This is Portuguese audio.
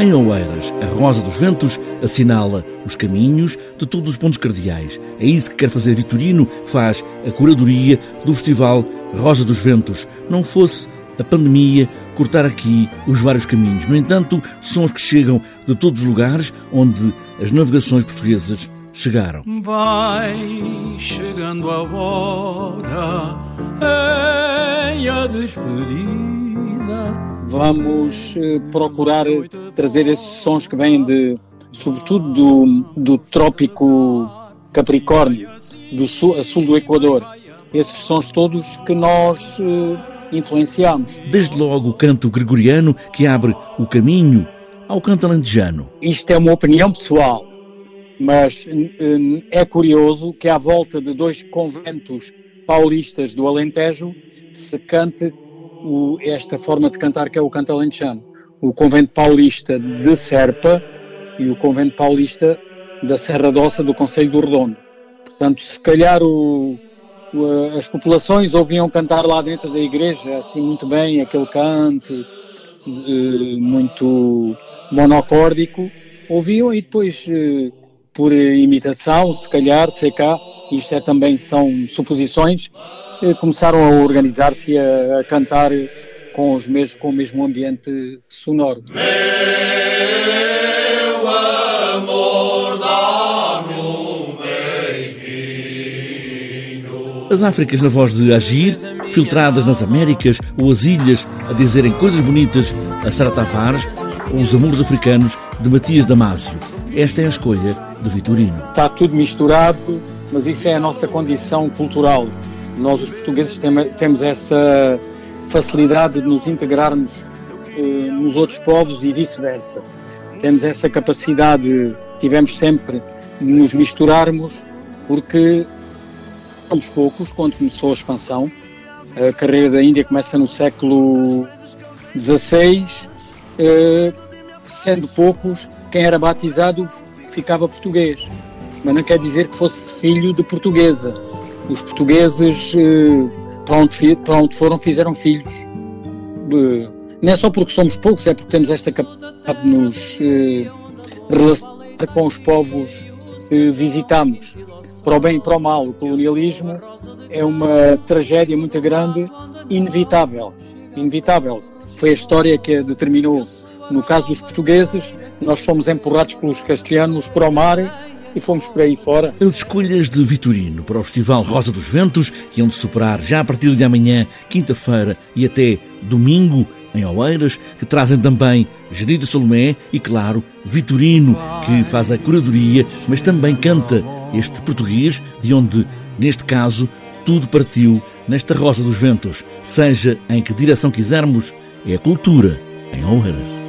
Em Oeiras, a Rosa dos Ventos assinala os caminhos de todos os pontos cardeais. É isso que quer fazer Vitorino, faz a curadoria do Festival Rosa dos Ventos. Não fosse a pandemia cortar aqui os vários caminhos. No entanto, sons que chegam de todos os lugares onde as navegações portuguesas chegaram. Vai chegando a hora em a despedida. Vamos eh, procurar trazer esses sons que vêm de, sobretudo do, do trópico Capricórnio, do sul, a sul do Equador. Esses sons todos que nós uh, influenciamos. Desde logo o canto gregoriano que abre o caminho ao canto alentejano. Isto é uma opinião pessoal, mas uh, é curioso que à volta de dois conventos paulistas do Alentejo se cante o, esta forma de cantar que é o canto alentejano. O convento paulista de Serpa e o convento paulista da Serra Dossa do Conselho do Redondo. Portanto, se calhar o, o, as populações ouviam cantar lá dentro da igreja, assim muito bem, aquele canto eh, muito monocórdico, ouviam e depois eh, por imitação, se calhar, sei cá, isto é também são suposições, eh, começaram a organizar-se a, a, cantar com, os mesmos, com o mesmo ambiente sonoro. Meu amor, dá-me um beijinho. As Áfricas na voz de Agir, filtradas nas Américas ou as ilhas a dizerem coisas bonitas a Sara Tavares ou os amores africanos de Matias Damasio. Esta é a escolha de Vitorino. Está tudo misturado, mas isso é a nossa condição cultural. Nós, os portugueses, temos essa facilidade de nos integrarmos eh, nos outros povos e vice-versa. Temos essa capacidade, tivemos sempre, de nos misturarmos, porque somos poucos quando começou a expansão. A carreira da Índia começa no século XVI, eh, sendo poucos, quem era batizado ficava português. Mas não quer dizer que fosse filho de portuguesa. Os portugueses, eh, para onde, foram, fizeram filhos. Não é só porque somos poucos, é porque temos esta capacidade de nos eh, relacionar com os povos que visitamos. Para o bem e para o mal, o colonialismo é uma tragédia muito grande, inevitável. Inevitável. Foi a história que a determinou no caso dos portugueses, nós fomos empurrados pelos castelhanos para o mar e fomos por aí fora. As escolhas de Vitorino para o Festival Rosa dos Ventos, que de superar já a partir de amanhã, quinta-feira e até domingo, em Oeiras, que trazem também Gerida Salomé e, claro, Vitorino, que faz a curadoria, mas também canta este português, de onde, neste caso, tudo partiu nesta Rosa dos Ventos. Seja em que direção quisermos, é a cultura em Oeiras.